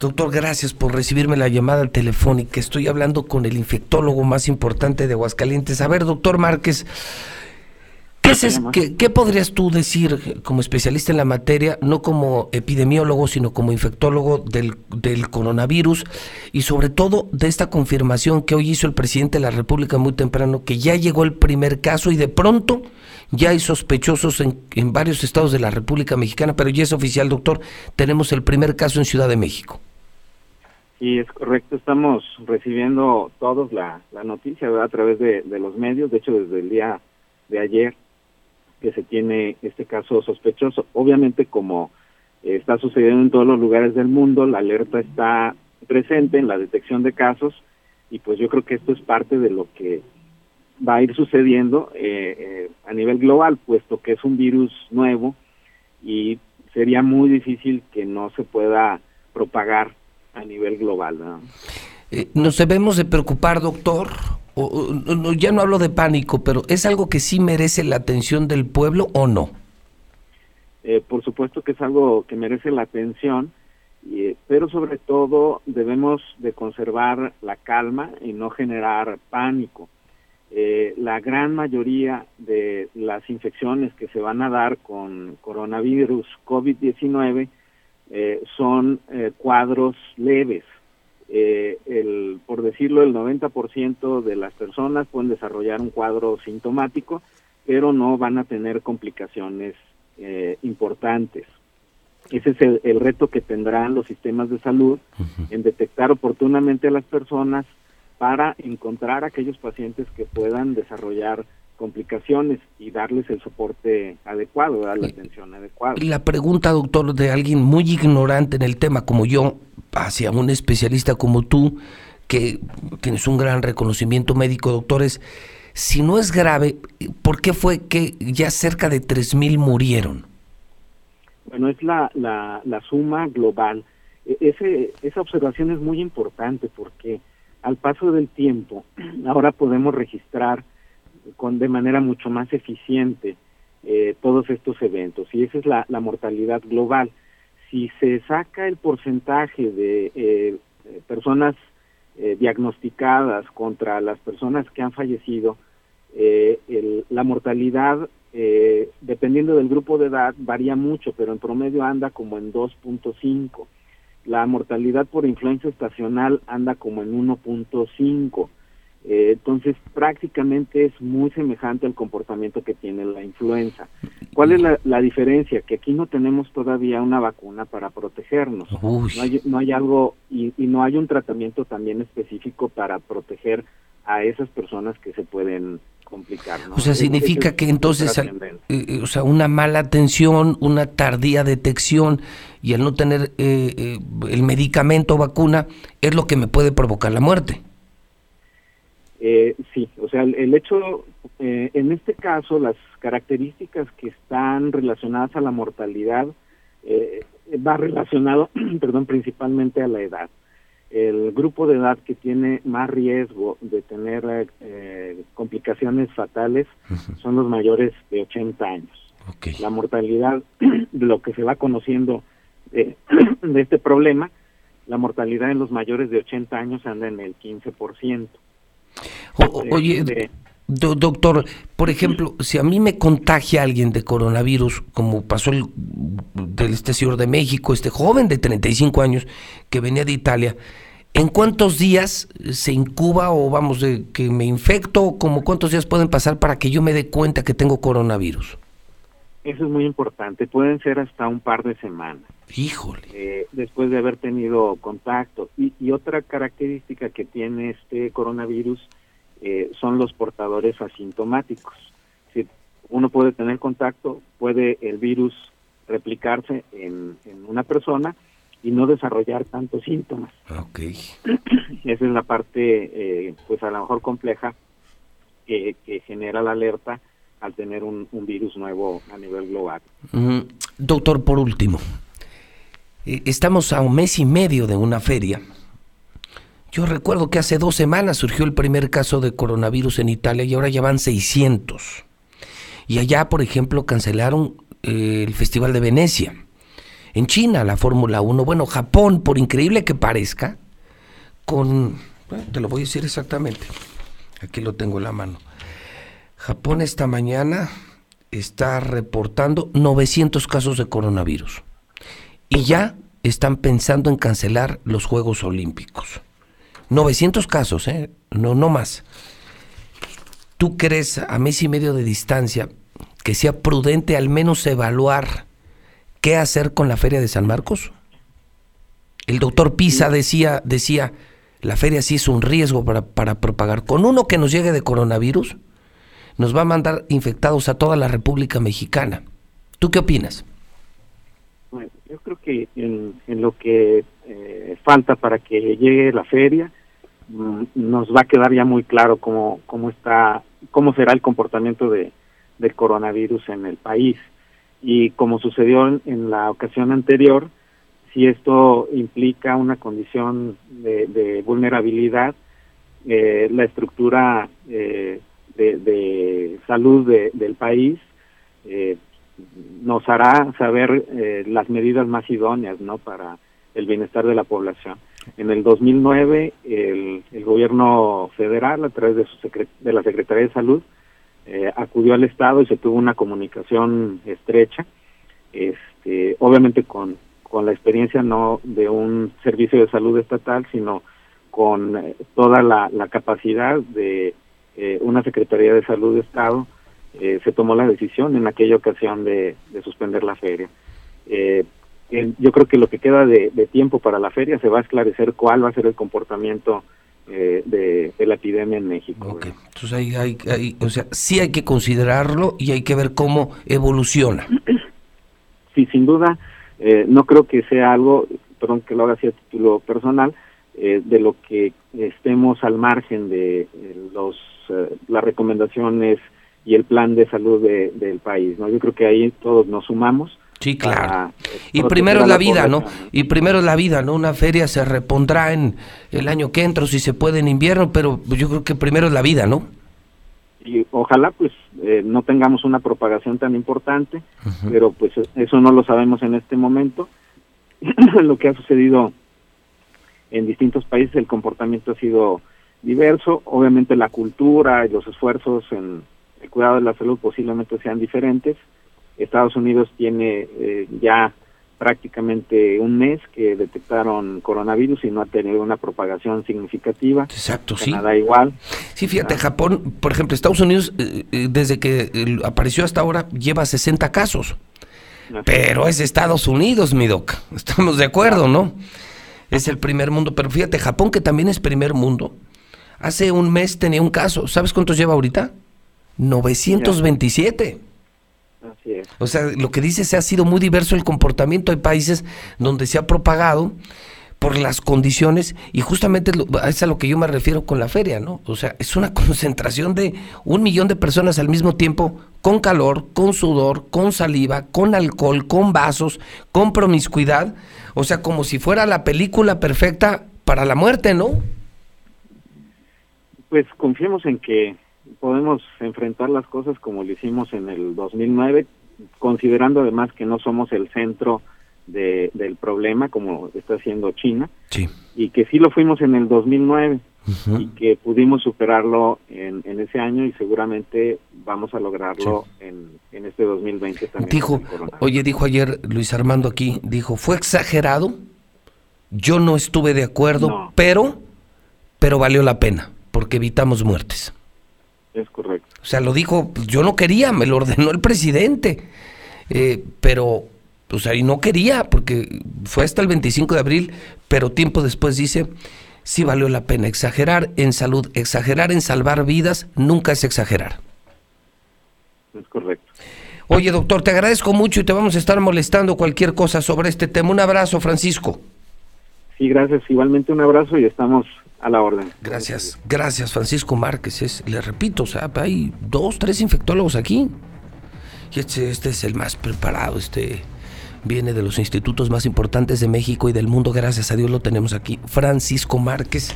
Doctor, gracias por recibirme la llamada telefónica. Estoy hablando con el infectólogo más importante de Aguascalientes. A ver, doctor Márquez, ¿qué, podrías tú decir como especialista en la materia, no como epidemiólogo, sino como infectólogo del, del coronavirus y sobre todo de esta confirmación que hoy hizo el presidente de la República muy temprano, que ya llegó el primer caso y de pronto ya hay sospechosos en, en varios estados de la República Mexicana, pero ya es oficial, doctor, tenemos el primer caso en Ciudad de México. Y es correcto, estamos recibiendo todos la, la noticia a través de, los medios, de hecho desde el día de ayer que se tiene este caso sospechoso. Obviamente como está sucediendo en todos los lugares del mundo, la alerta está presente en la detección de casos y pues yo creo que esto es parte de lo que va a ir sucediendo eh, eh, a nivel global, puesto que es un virus nuevo y sería muy difícil que no se pueda propagar a nivel global. ¿no? Eh, ¿Nos debemos de preocupar, doctor? O, ya no hablo de pánico, pero ¿es algo que sí merece la atención del pueblo o no? Eh, por supuesto que es algo que merece la atención, y, pero sobre todo debemos de conservar la calma y no generar pánico. Eh, la gran mayoría de las infecciones que se van a dar con coronavirus COVID-19 eh, son eh, cuadros leves. Eh, el, por decirlo, el 90% de las personas pueden desarrollar un cuadro sintomático, pero no van a tener complicaciones importantes. Ese es el, reto que tendrán los sistemas de salud en detectar oportunamente a las personas para encontrar aquellos pacientes que puedan desarrollar complicaciones y darles el soporte adecuado, dar la atención adecuada. La pregunta, doctor, de alguien muy ignorante en el tema como yo, hacia un especialista como tú, que tienes un gran reconocimiento médico, doctores, si no es grave, ¿por qué fue que ya cerca de 3.000 murieron? Bueno, es la, la, la suma global. E, ese, esa observación es muy importante porque al paso del tiempo, ahora podemos registrar con de manera mucho más eficiente eh, todos estos eventos y esa es la, mortalidad global. Si se saca el porcentaje de eh, personas eh, diagnosticadas contra las personas que han fallecido, el, la mortalidad, dependiendo del grupo de edad, varía mucho, pero en promedio anda como en 2.5. La mortalidad por influencia estacional anda como en 1.5 eh, entonces, prácticamente es muy semejante al comportamiento que tiene la influenza. ¿Cuál es la, diferencia? Que aquí no tenemos todavía una vacuna para protegernos. No hay, no hay, algo y, no hay un tratamiento también específico para proteger a esas personas que se pueden complicar. O sea, significa que entonces, eh, eh, o sea, una mala atención, una tardía detección y al no tener el medicamento o vacuna es lo que me puede provocar la muerte. Eh, sí, o sea, el, hecho, eh, en este caso, las características que están relacionadas a la mortalidad eh, va relacionado, perdón, principalmente a la edad. El grupo de edad que tiene más riesgo de tener eh, complicaciones fatales son los mayores de 80 años. La mortalidad, lo que se va conociendo de este problema, la mortalidad en los mayores de 80 años anda en el 15% oye, doctor, por ejemplo, si a mí me contagia alguien de coronavirus, como pasó el, del este señor de México, este joven de 35 años que venía de Italia, ¿en cuántos días se incuba o vamos, de que me infecto, como cuántos días pueden pasar para que yo me dé cuenta que tengo coronavirus? Eso es muy importante, pueden ser hasta un par de semanas. Híjole. Eh, después de haber tenido contacto. Y, y, otra característica que tiene este coronavirus eh, son los portadores asintomáticos. Si uno puede tener contacto, puede el virus replicarse en, una persona y no desarrollar tantos síntomas. Okay. Esa es la parte, eh, pues a lo mejor compleja, que genera la alerta al tener un, virus nuevo a nivel global. Doctor, por último, eh, estamos a un mes y medio de una feria yo recuerdo que hace dos semanas surgió el primer caso de coronavirus en Italia y ahora ya van 600. Y allá, por ejemplo, cancelaron eh, el Festival de Venecia. en China la Fórmula 1. Bueno, Japón, por increíble que parezca, con... te lo voy a decir exactamente. Aquí lo tengo en la mano. Japón esta mañana está reportando 900 casos de coronavirus. Y ya están pensando en cancelar los Juegos Olímpicos. 900 casos, ¿eh? No, no más. ¿Tú crees a mes y medio de distancia que sea prudente al menos evaluar qué hacer con la feria de San Marcos? El doctor Pisa decía, decía, la feria sí es un riesgo para, para propagar. Con uno que nos llegue de coronavirus, nos va a mandar infectados a toda la República Mexicana. ¿Tú qué opinas? yo creo que en, lo que eh, falta para que llegue la feria, nos va a quedar ya muy claro cómo, cómo está, cómo será el comportamiento de, del coronavirus en el país. Y como sucedió en, la ocasión anterior, si esto implica una condición de, vulnerabilidad, eh, la estructura eh, de, salud del país eh, nos hará saber eh, las medidas más idóneas no para el bienestar de la población. En el 2009 el, el gobierno federal a través de, su de la Secretaría de Salud eh, acudió al Estado y se tuvo una comunicación estrecha, este, obviamente con, con la experiencia no de un servicio de salud estatal, sino con eh, toda la, la capacidad de eh, una Secretaría de Salud de Estado, se tomó la decisión en aquella ocasión de, suspender la feria. Eh, yo creo que lo que queda de, tiempo para la feria se va a esclarecer cuál va a ser el comportamiento de, la epidemia en México. Entonces hay, hay, o sea, sí hay que considerarlo y hay que ver cómo evoluciona. Sí, sin duda, no creo que sea algo, perdón que lo haga así a título personal, de lo que estemos al margen de los eh, las recomendaciones y el plan de salud del país. ¿no? Yo creo que ahí todos nos sumamos. Sí, claro. Y primero la, vida, ¿no? Y primero la vida, ¿no? Una feria se repondrá en el año que entra, si se puede en invierno, pero yo creo que primero es la vida, ¿no? Y ojalá pues eh, no tengamos una propagación tan importante, pero pues eso no lo sabemos en este momento. lo que ha sucedido en distintos países, el comportamiento ha sido diverso. Obviamente la cultura y los esfuerzos en el cuidado de la salud posiblemente sean diferentes. Estados Unidos tiene eh, ya prácticamente un mes que detectaron coronavirus y no ha tenido una propagación significativa. Exacto, sí. Nada igual. Sí, fíjate, ah. Japón, por ejemplo, Estados Unidos, eh, eh, desde que apareció hasta ahora, lleva 60 casos. Pero es Estados Unidos, mi doc. Estamos de acuerdo, ¿no? Es el primer mundo. Pero fíjate, Japón, que también es primer mundo, Hace un mes tenía un caso. ¿Sabes cuántos lleva ahorita? 927. Así es. O sea, lo que dice se ha sido muy diverso el comportamiento. Hay países donde se ha propagado por las condiciones y justamente es a lo que yo me refiero con la feria, ¿no? O sea, es una concentración de un millón de personas al mismo tiempo con calor, con sudor, con saliva, con alcohol, con vasos, con promiscuidad, o sea, como si fuera la película perfecta para la muerte, ¿no? pues confiemos en que podemos enfrentar las cosas como lo hicimos en el 2009, considerando además que no somos el centro de, del problema como está haciendo China, y que sí lo fuimos en el 2009 y que pudimos superarlo en, en, ese año y seguramente vamos a lograrlo en, en este 2020 también. Dijo, oye, dijo ayer Luis Armando aquí, dijo, fue exagerado, yo no estuve de acuerdo, pero, pero valió la pena porque evitamos muertes. Es correcto. O sea, lo dijo, pues, yo no quería, me lo ordenó el presidente, eh, pero, pues ahí no quería, porque fue hasta el 25 de abril, pero tiempo después dice, sí valió la pena exagerar en salud, exagerar en salvar vidas, nunca es exagerar. Es correcto. Oye, doctor, te agradezco mucho y te vamos a estar molestando cualquier cosa sobre este tema. Un abrazo, Francisco. Sí, gracias. Igualmente un abrazo y estamos a la orden. Gracias, gracias Francisco Márquez. Es, le repito, o hay dos, tres infectólogos aquí. Este, este es el más preparado, este viene de los institutos más importantes de México y del mundo, gracias a Dios lo tenemos aquí. Francisco Márquez.